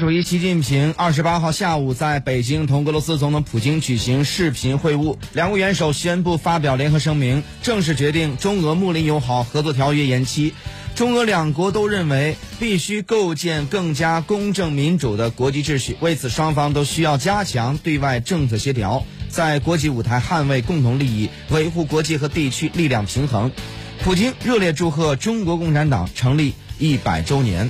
主席习近平二十八号下午在北京同俄罗斯总统普京举行视频会晤两国元首宣布发表联合声明正式决定中俄睦邻友好合作条约延期。中俄两国都认为必须构建更加公正民主的国际秩序为此双方都需要加强对外政策协调在国际舞台捍卫共同利益维护国际和地区力量平衡。普京热烈祝贺中国共产党成立一百周年。